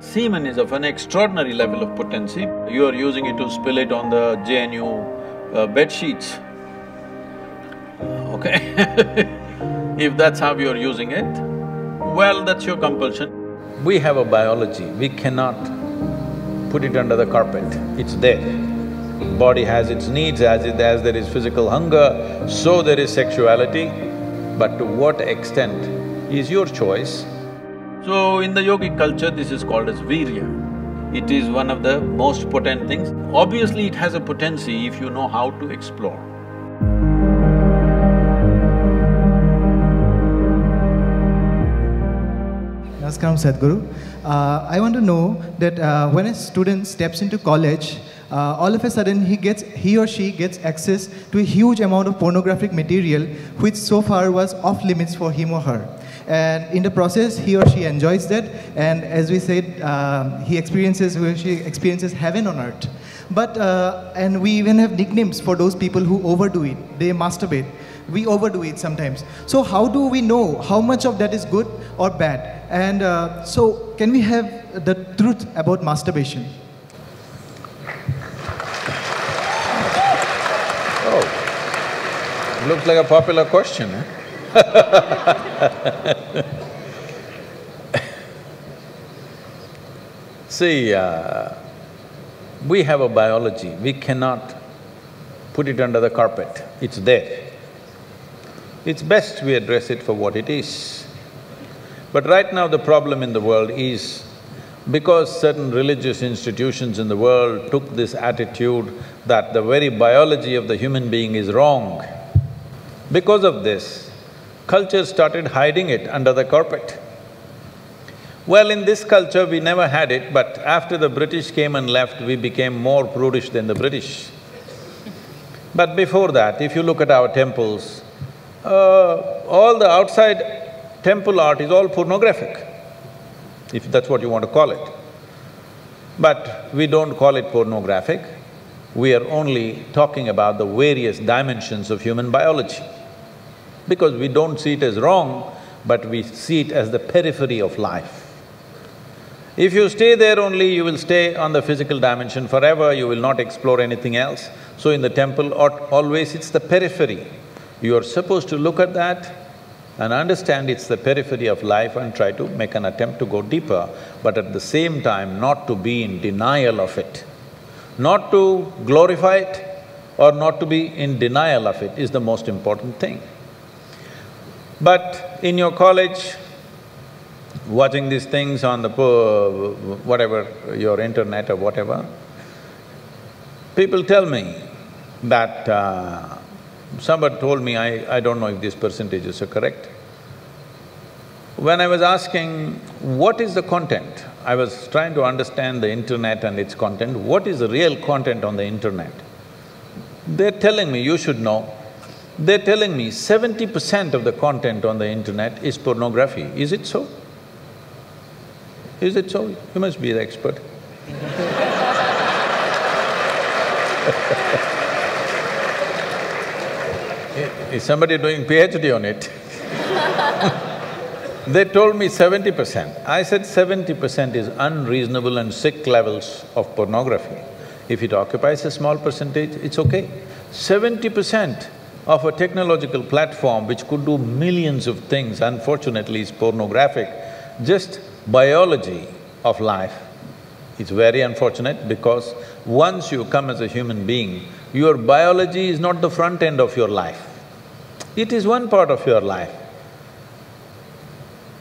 Semen is of an extraordinary level of potency. You are using it to spill it on the JNU uh, bed sheets. Okay If that's how you're using it, well, that's your compulsion. We have a biology, we cannot put it under the carpet, it's there. Body has its needs, as it… as there is physical hunger, so there is sexuality, but to what extent is your choice. So, in the yogic culture, this is called as virya. It is one of the most potent things. Obviously, it has a potency if you know how to explore. Namaskaram Sadhguru. Uh, I want to know that uh, when a student steps into college, uh, all of a sudden he gets he or she gets access to a huge amount of pornographic material which so far was off limits for him or her and in the process he or she enjoys that. And as we said um, he experiences she experiences heaven on earth. But uh, and we even have nicknames for those people who overdo it. They masturbate. We overdo it sometimes. So how do we know how much of that is good or bad? And uh, so can we have the truth about masturbation? Oh, looks like a popular question, eh? See, uh, we have a biology, we cannot put it under the carpet, it's there. It's best we address it for what it is. But right now the problem in the world is because certain religious institutions in the world took this attitude that the very biology of the human being is wrong, because of this, culture started hiding it under the carpet. Well, in this culture we never had it, but after the British came and left, we became more prudish than the British. But before that, if you look at our temples, uh, all the outside temple art is all pornographic, if that's what you want to call it. But we don't call it pornographic, we are only talking about the various dimensions of human biology. Because we don't see it as wrong, but we see it as the periphery of life. If you stay there only, you will stay on the physical dimension forever, you will not explore anything else. So in the temple, always it's the periphery. You are supposed to look at that and understand it's the periphery of life and try to make an attempt to go deeper, but at the same time not to be in denial of it. Not to glorify it or not to be in denial of it is the most important thing. But in your college, watching these things on the whatever, your internet or whatever, people tell me that uh, Somebody told me, I, I don't know if these percentages are correct. When I was asking, what is the content? I was trying to understand the internet and its content, what is the real content on the internet? They're telling me, you should know, they're telling me seventy percent of the content on the internet is pornography. Is it so? Is it so? You must be the expert Is somebody doing PhD on it? they told me seventy percent. I said seventy percent is unreasonable and sick levels of pornography. If it occupies a small percentage, it's okay. Seventy percent of a technological platform which could do millions of things, unfortunately is pornographic, just biology of life. It's very unfortunate because once you come as a human being, your biology is not the front end of your life. It is one part of your life.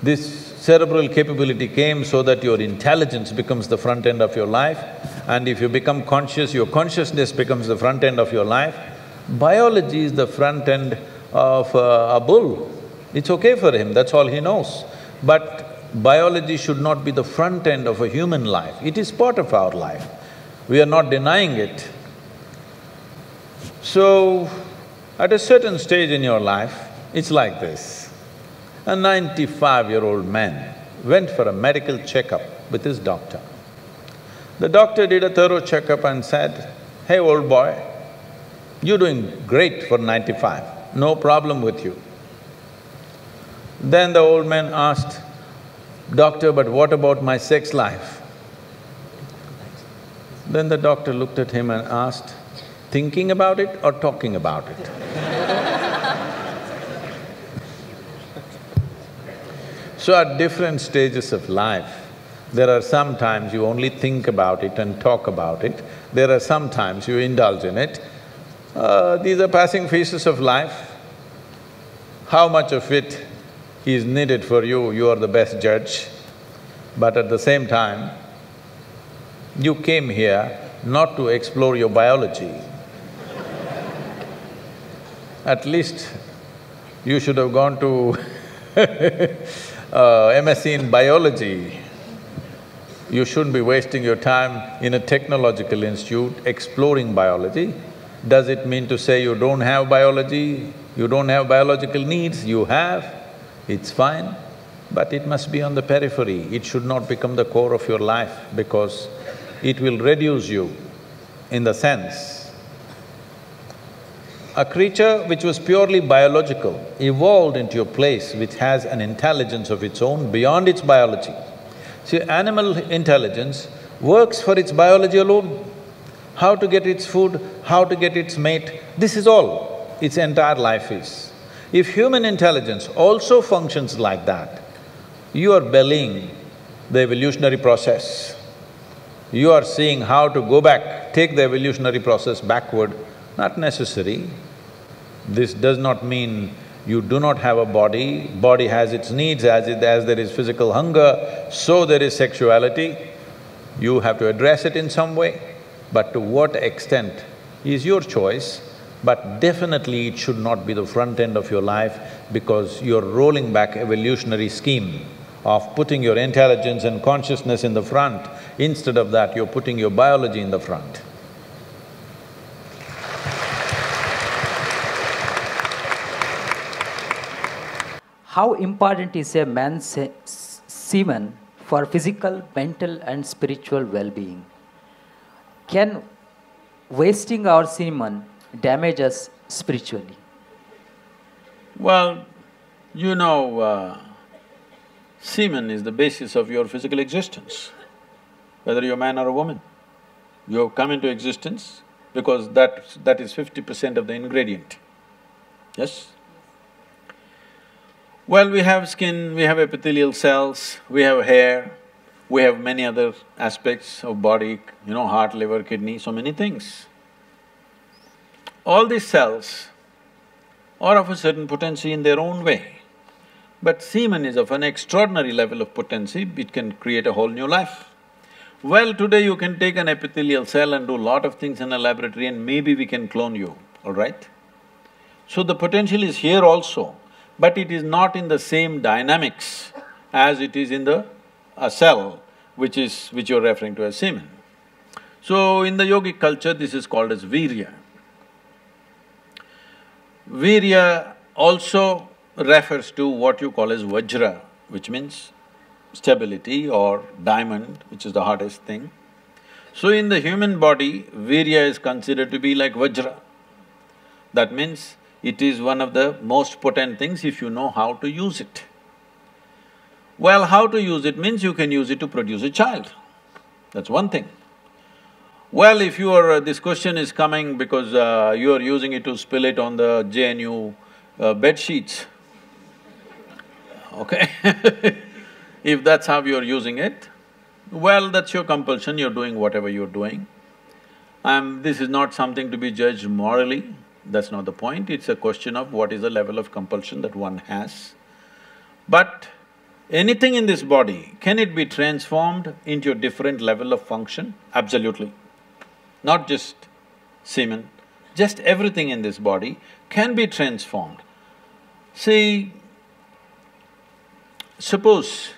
This cerebral capability came so that your intelligence becomes the front end of your life and if you become conscious, your consciousness becomes the front end of your life. Biology is the front end of uh, a bull. It's okay for him, that's all he knows. But biology should not be the front end of a human life, it is part of our life. We are not denying it. So, at a certain stage in your life, it's like this. A ninety-five-year-old man went for a medical checkup with his doctor. The doctor did a thorough checkup and said, hey old boy, you're doing great for ninety-five, no problem with you. Then the old man asked, doctor, but what about my sex life? Then the doctor looked at him and asked, thinking about it or talking about it? so at different stages of life, there are some times you only think about it and talk about it, there are some times you indulge in it. Uh, these are passing phases of life. How much of it is needed for you, you are the best judge. But at the same time, you came here not to explore your biology. At least you should have gone to uh, MSc in biology. You shouldn't be wasting your time in a technological institute exploring biology. Does it mean to say you don't have biology, you don't have biological needs? You have, it's fine, but it must be on the periphery. It should not become the core of your life because it will reduce you in the sense a creature which was purely biological evolved into a place which has an intelligence of its own beyond its biology. See, animal intelligence works for its biology alone. How to get its food, how to get its mate, this is all its entire life is. If human intelligence also functions like that, you are bellying the evolutionary process. You are seeing how to go back, take the evolutionary process backward, not necessary. This does not mean you do not have a body, body has its needs, as it… as there is physical hunger, so there is sexuality. You have to address it in some way, but to what extent is your choice, but definitely it should not be the front end of your life because you're rolling back evolutionary scheme of putting your intelligence and consciousness in the front. Instead of that, you're putting your biology in the front. How important is a man's se- semen for physical, mental, and spiritual well being? Can wasting our semen damage us spiritually? Well, you know, uh, semen is the basis of your physical existence, whether you're a man or a woman. You have come into existence because that… that is fifty percent of the ingredient, yes? Well, we have skin, we have epithelial cells, we have hair, we have many other aspects of body, you know, heart, liver, kidney, so many things. All these cells are of a certain potency in their own way. But semen is of an extraordinary level of potency, it can create a whole new life. Well, today you can take an epithelial cell and do a lot of things in a laboratory and maybe we can clone you, all right? So the potential is here also, but it is not in the same dynamics as it is in the a cell, which is… which you're referring to as semen. So in the yogic culture, this is called as virya. Virya also refers to what you call as vajra, which means stability or diamond, which is the hardest thing. So in the human body, virya is considered to be like vajra. That means it is one of the most potent things if you know how to use it. Well, how to use it means you can use it to produce a child. That's one thing. Well, if you are… Uh, this question is coming because uh, you are using it to spill it on the JNU uh, bed sheets, okay If that's how you're using it, well, that's your compulsion, you're doing whatever you're doing. Um, this is not something to be judged morally, that's not the point, it's a question of what is the level of compulsion that one has. But anything in this body, can it be transformed into a different level of function? Absolutely. Not just semen, just everything in this body can be transformed. See, suppose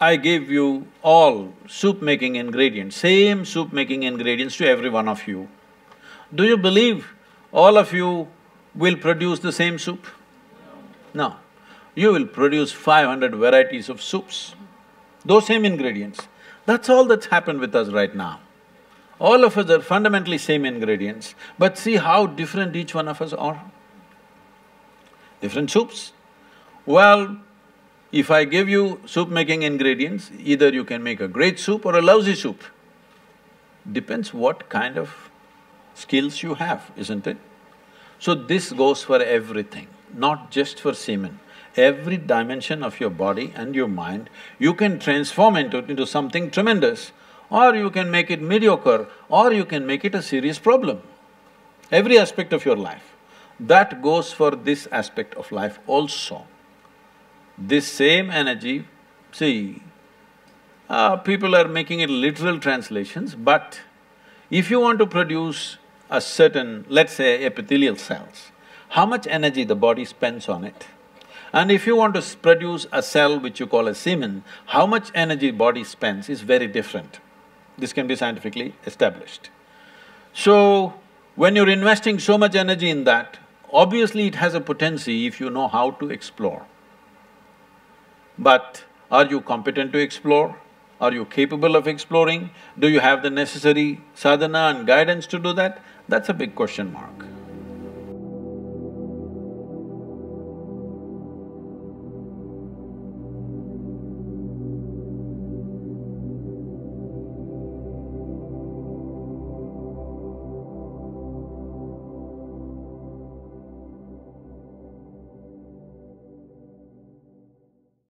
I gave you all soup-making ingredients, same soup-making ingredients to every one of you. Do you believe all of you will produce the same soup? No. You will produce five hundred varieties of soups, those same ingredients. That's all that's happened with us right now. All of us are fundamentally same ingredients, but see how different each one of us are. Different soups. Well, if I give you soup-making ingredients, either you can make a great soup or a lousy soup. Depends what kind of skills you have, isn't it? So this goes for everything, not just for semen. Every dimension of your body and your mind, you can transform into, into something tremendous or you can make it mediocre or you can make it a serious problem. Every aspect of your life. That goes for this aspect of life also. This same energy, see, uh, people are making it literal translations, but if you want to produce a certain, let's say epithelial cells, how much energy the body spends on it? And if you want to produce a cell which you call a semen, how much energy body spends is very different. This can be scientifically established. So, when you're investing so much energy in that, obviously it has a potency if you know how to explore. But are you competent to explore? Are you capable of exploring? Do you have the necessary sadhana and guidance to do that? That's a big question mark.